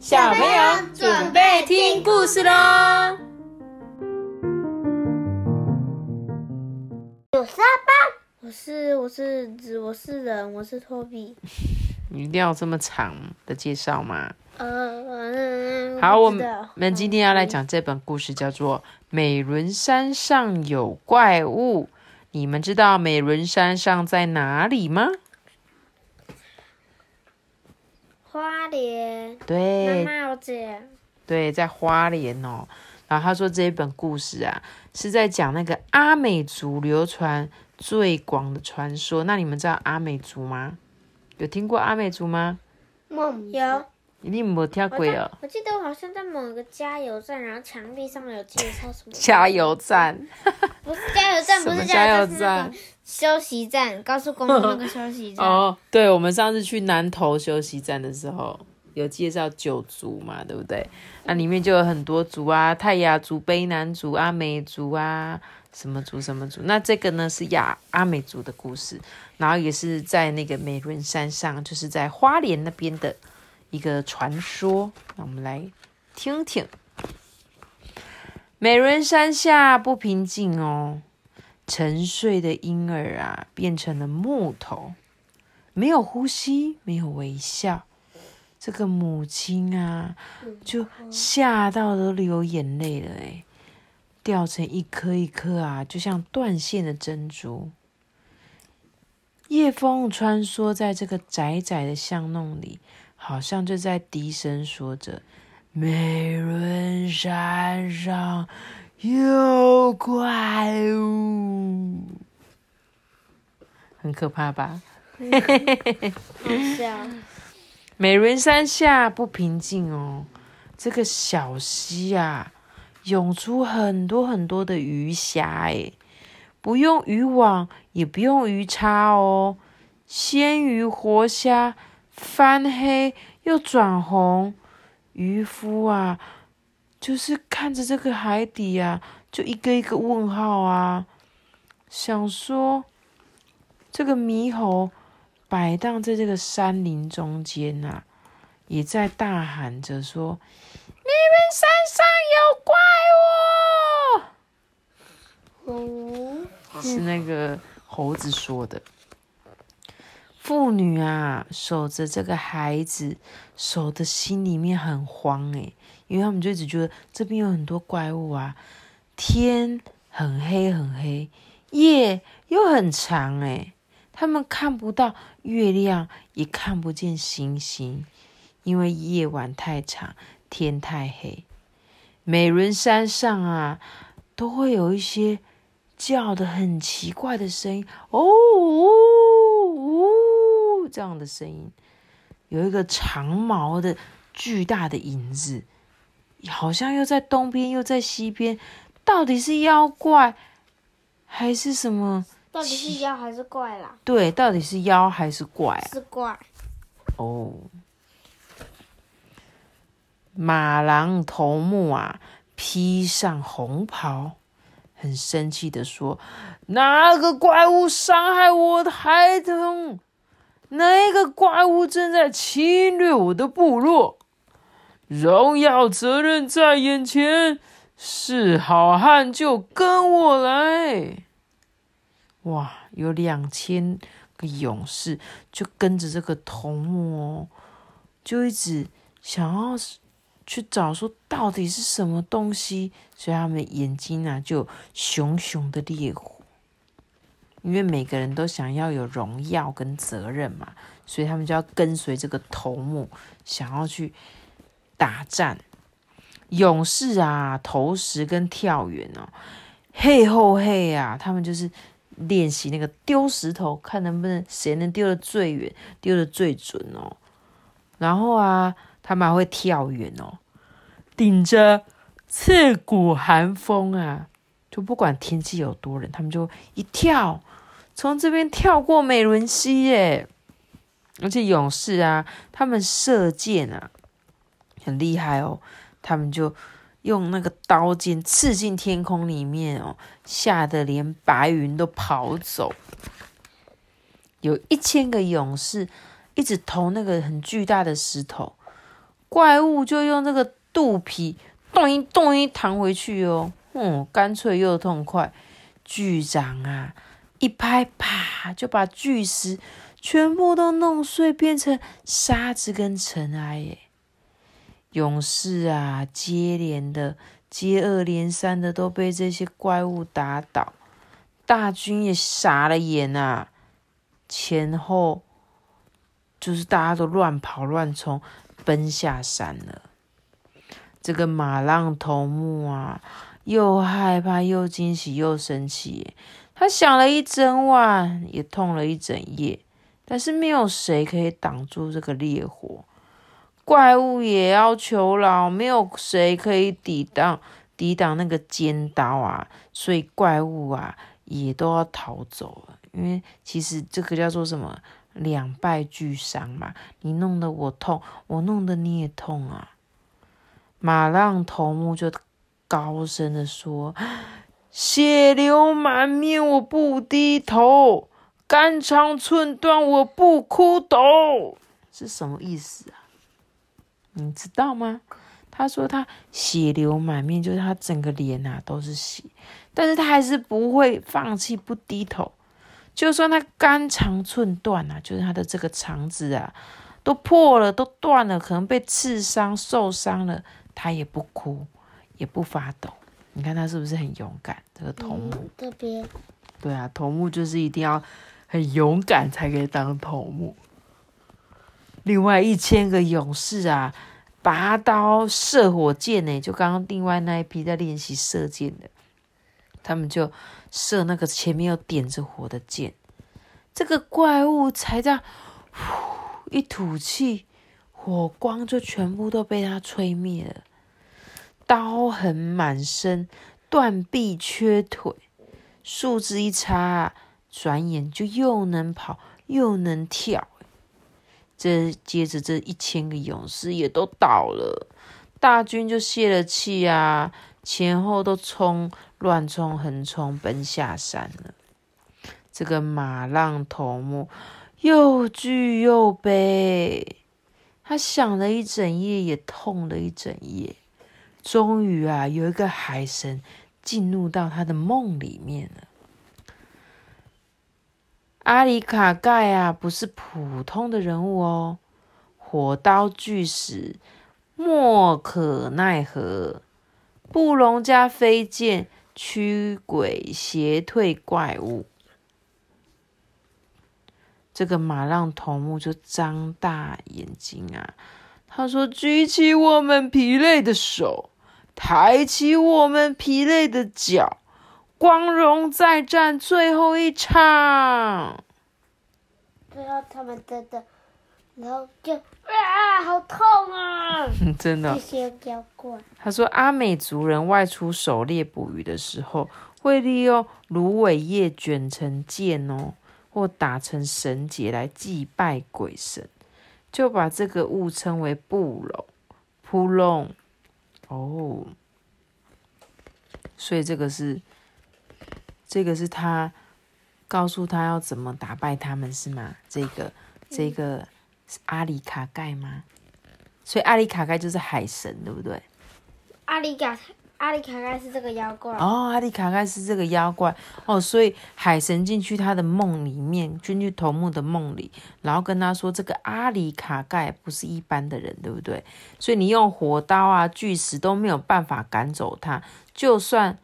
小朋友准备听故事喽！我是阿爸，我是我是我是人，我是托比。你一定要这么长的介绍吗？呃，好，我们今天要来讲这本故事，叫做《美伦山上有怪物》。你们知道美伦山上在哪里吗？花莲。妈对妈，我姐。对，在花莲哦。然后他说这一本故事啊，是在讲那个阿美族流传最广的传说。那你们知道阿美族吗？有听过阿美族吗？梦有，你们没听我过哦在。我记得我好像在某个加油站，然后墙壁上面有介绍什么。加油站，不是加油站，不是加油站休息站，高速公路那个休息站。哦，对，我们上次去南投休息站的时候，有介绍九族嘛，对不对？那里面就有很多族啊，泰雅族、卑南族、阿美族啊，什么族什么族。那这个呢是亚阿美族的故事，然后也是在那个美仑山上，就是在花莲那边的一个传说。那我们来听听。美人山下不平静哦，沉睡的婴儿啊，变成了木头，没有呼吸，没有微笑。这个母亲啊，就吓到都流眼泪了，诶，掉成一颗一颗啊，就像断线的珍珠。夜风穿梭在这个窄窄的巷弄里，好像就在低声说着：“美人山上有怪物。”很可怕吧？美人山下不平静哦，这个小溪啊，涌出很多很多的鱼虾，诶，不用渔网，也不用鱼叉哦，鲜鱼活虾翻黑又转红，渔夫啊，就是看着这个海底啊，就一个一个问号啊，想说这个猕猴。摆荡在这个山林中间呐、也在大喊着说：“你们山上有怪物！”哦，是那个猴子说的。妇女啊，守着这个孩子，守的心里面很慌诶，因为他们就一直觉得这边有很多怪物啊，天很黑很黑，夜又很长诶，他们看不到月亮，也看不见星星，因为夜晚太长，天太黑。美仑山上啊，都会有一些叫的很奇怪的声音，哦这样的声音。有一个长毛的巨大的影子，好像又在东边又在西边，到底是妖怪还是什么？到底是妖还是怪啦？对，到底是妖还是怪啊？是怪。哦，马郎头目啊，披上红袍，很生气的说：“哪个怪物伤害我的孩童？那个怪物正在侵略我的部落？荣耀责任在眼前，是好汉就跟我来！”哇，有两千个勇士就跟着这个头目哦，就一直想要去找说到底是什么东西，所以他们眼睛啊就熊熊的烈火，因为每个人都想要有荣耀跟责任嘛，所以他们就要跟随这个头目，想要去打战。勇士啊，投石跟跳远哦，嘿吼嘿啊，他们就是。练习那个丢石头，看能不能谁能丢的最远，丢的最准哦。然后啊，他们还会跳远哦，顶着刺骨寒风啊，就不管天气有多冷，他们就一跳，从这边跳过美伦溪耶。而且勇士啊，他们射箭啊，很厉害哦，他们就。用那个刀尖刺进天空里面哦，吓得连白云都跑走。有一千个勇士一直投那个很巨大的石头，怪物就用那个肚皮咚一咚一弹回去哦，嗯，干脆又痛快。巨掌啊，一拍啪就把巨石全部都弄碎，变成沙子跟尘埃耶。勇士啊，接连的、接二连三的都被这些怪物打倒，大军也傻了眼啊，前后就是大家都乱跑乱冲，奔下山了。这个马浪头目啊，又害怕又惊喜又生气，他想了一整晚，也痛了一整夜，但是没有谁可以挡住这个烈火。怪物也要求饶，没有谁可以抵挡抵挡那个尖刀啊，所以怪物啊也都要逃走了。因为其实这个叫做什么两败俱伤嘛，你弄得我痛，我弄得你也痛啊。马浪头目就高声的说：“血流满面，我不低头；肝肠寸断，我不哭斗。”是什么意思啊？你知道吗？他说他血流满面，就是他整个脸啊都是血，但是他还是不会放弃，不低头。就算他肝肠寸断啊，就是他的这个肠子啊都破了，都断了，可能被刺伤、受伤了，他也不哭，也不发抖。你看他是不是很勇敢？这个头目，这边对啊，头目就是一定要很勇敢才可以当头目。另外一千个勇士啊，拔刀射火箭呢，就刚刚另外那一批在练习射箭的，他们就射那个前面有点着火的箭。这个怪物才在呼一吐气，火光就全部都被他吹灭了，刀痕满身，断臂缺腿，树枝一插，转眼就又能跑又能跳。这接着，这一千个勇士也都倒了，大军就泄了气啊，前后都冲，乱冲横冲，奔下山了。这个马浪头目又惧又悲，他想了一整夜，也痛了一整夜。终于啊，有一个海神进入到他的梦里面了。阿里卡盖啊，不是普通的人物哦，火刀巨石，莫可奈何，布隆加飞剑，驱鬼邪退怪物。这个马浪头目就张大眼睛啊，他说：“举起我们疲累的手，抬起我们疲累的脚。”光荣再战最后一场，最后他们真的，然后就啊，好痛啊！真的。他说，阿美族人外出狩猎捕鱼的时候，会利用芦苇叶卷成剑哦，或打成绳结来祭拜鬼神，就把这个物称为布龙，扑龙。哦，所以这个是。这个是他告诉他要怎么打败他们，是吗？这个这个是阿里卡盖吗？所以阿里卡盖就是海神，对不对？阿里卡阿里卡盖是这个妖怪哦，阿里卡盖是这个妖怪哦，所以海神进去他的梦里面，进去头目的梦里，然后跟他说，这个阿里卡盖不是一般的人，对不对？所以你用火刀啊、巨石都没有办法赶走他，就算。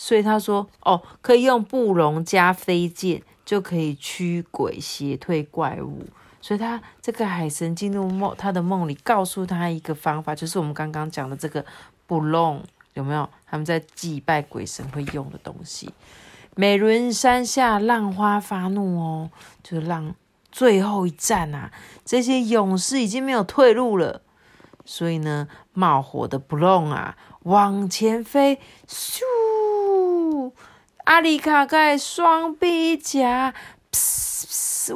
所以他说：“哦，可以用布隆加飞剑，就可以驱鬼邪退怪物。”所以他这个海神进入梦，他的梦里告诉他一个方法，就是我们刚刚讲的这个布隆，有没有？他们在祭拜鬼神会用的东西。美伦山下浪花发怒哦，就是浪最后一战啊！这些勇士已经没有退路了，所以呢，冒火的布隆啊，往前飞，咻！阿里卡盖双臂一夹，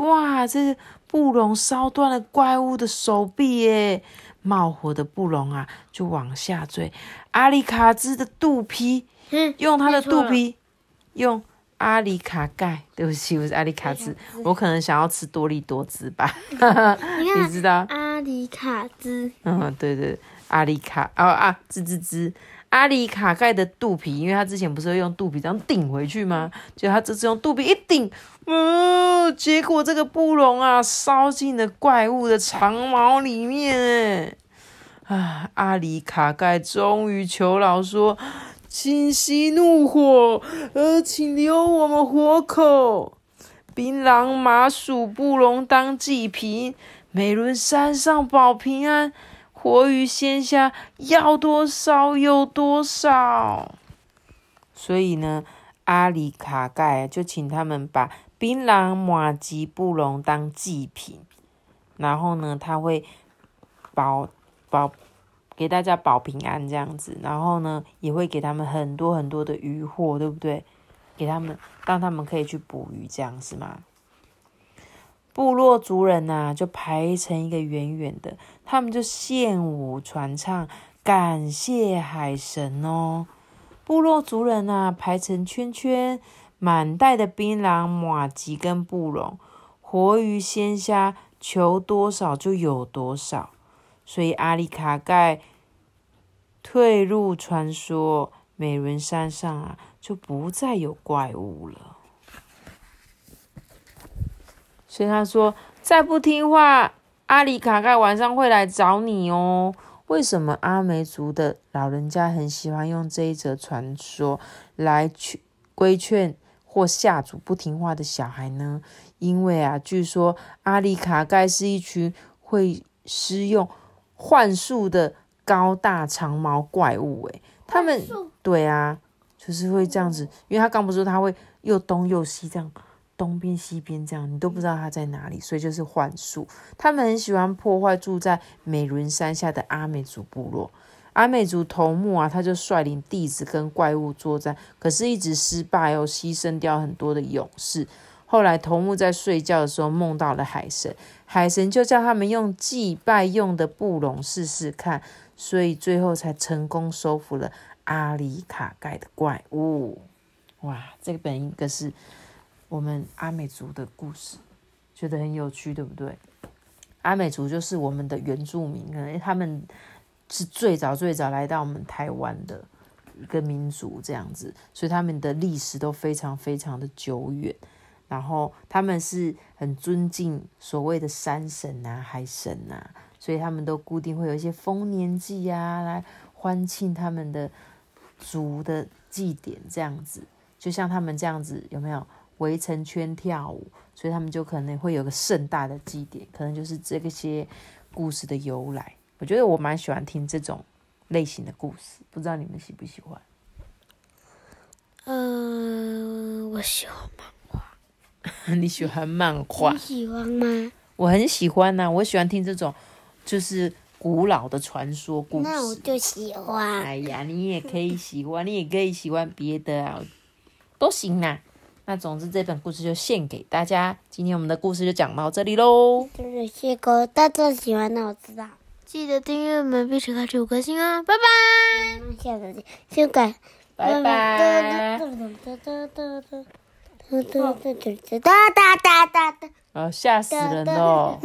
哇！这布隆烧断了怪物的手臂耶！冒火的布隆啊，就往下坠。阿里卡兹的肚皮，用他的肚皮，用阿里卡盖，对不起，我是阿里卡兹，我可能想要吃多利多滋吧？你知道？阿里卡兹，嗯，对对，阿里卡啊啊，滋滋滋，阿里卡盖的肚皮，因为他之前不是会用肚皮这样顶回去吗？就他这次用肚皮一顶，嗯，结果这个布隆啊烧进了怪物的长毛里面，哎，啊，阿里卡盖终于求饶说：“请息怒火，呃，请留我们活口。槟榔麻薯布隆当祭品。”美伦山上保平安，活鱼鲜虾要多少有多少。所以呢，阿里卡盖就请他们把槟榔、马吉、布隆当祭品，然后呢，他会保保给大家保平安这样子，然后呢，也会给他们很多很多的渔获，对不对？给他们让他们可以去捕鱼，这样是吗？部落族人呐，就排成一个圆圆的，他们就献舞传唱，感谢海神哦。部落族人呐，排成圈圈，满袋的槟榔、马吉跟布隆，活鱼鲜虾，求多少就有多少。所以阿里卡盖退入传说，美伦山上啊，就不再有怪物了。所以他说：“再不听话，阿里卡盖晚上会来找你哦。”为什么阿美族的老人家很喜欢用这一则传说来去规劝或吓阻不听话的小孩呢？因为啊，据说阿里卡盖是一群会施用幻术的高大长毛怪物。诶，他们对啊，就是会这样子，因为他刚不是说他会又东又西这样。东边西边这样，你都不知道他在哪里，所以就是幻术。他们很喜欢破坏住在美伦山下的阿美族部落。阿美族头目啊，他就率领弟子跟怪物作战，可是一直失败哦，牺牲掉很多的勇士。后来头目在睡觉的时候梦到了海神，海神就叫他们用祭拜用的布隆试试看，所以最后才成功收服了阿里卡盖的怪物。哇，这个本应该是。我们阿美族的故事，觉得很有趣，对不对？阿美族就是我们的原住民，可能他们是最早最早来到我们台湾的一个民族，这样子，所以他们的历史都非常非常的久远。然后他们是很尊敬所谓的山神啊、海神啊，所以他们都固定会有一些丰年祭啊，来欢庆他们的族的祭典，这样子，就像他们这样子，有没有？围成圈跳舞，所以他们就可能会有个盛大的祭典，可能就是这个些故事的由来。我觉得我蛮喜欢听这种类型的故事，不知道你们喜不喜欢？嗯，我喜欢吧。你喜欢漫画？你喜欢吗？我很喜欢呐，我喜欢听这种就是古老的传说故事。那我就喜欢。哎呀，你也可以喜欢，你也可以喜欢别的啊，都行呐。那总之，这本故事就献给大家。今天我们的故事就讲到这里喽。谢谢各大家喜欢的，我知道。记得订阅我们，并且开启五颗星哦！拜拜。下次见，修改。拜拜。哒哒哒哒哒哒哒哒啊！吓死人了。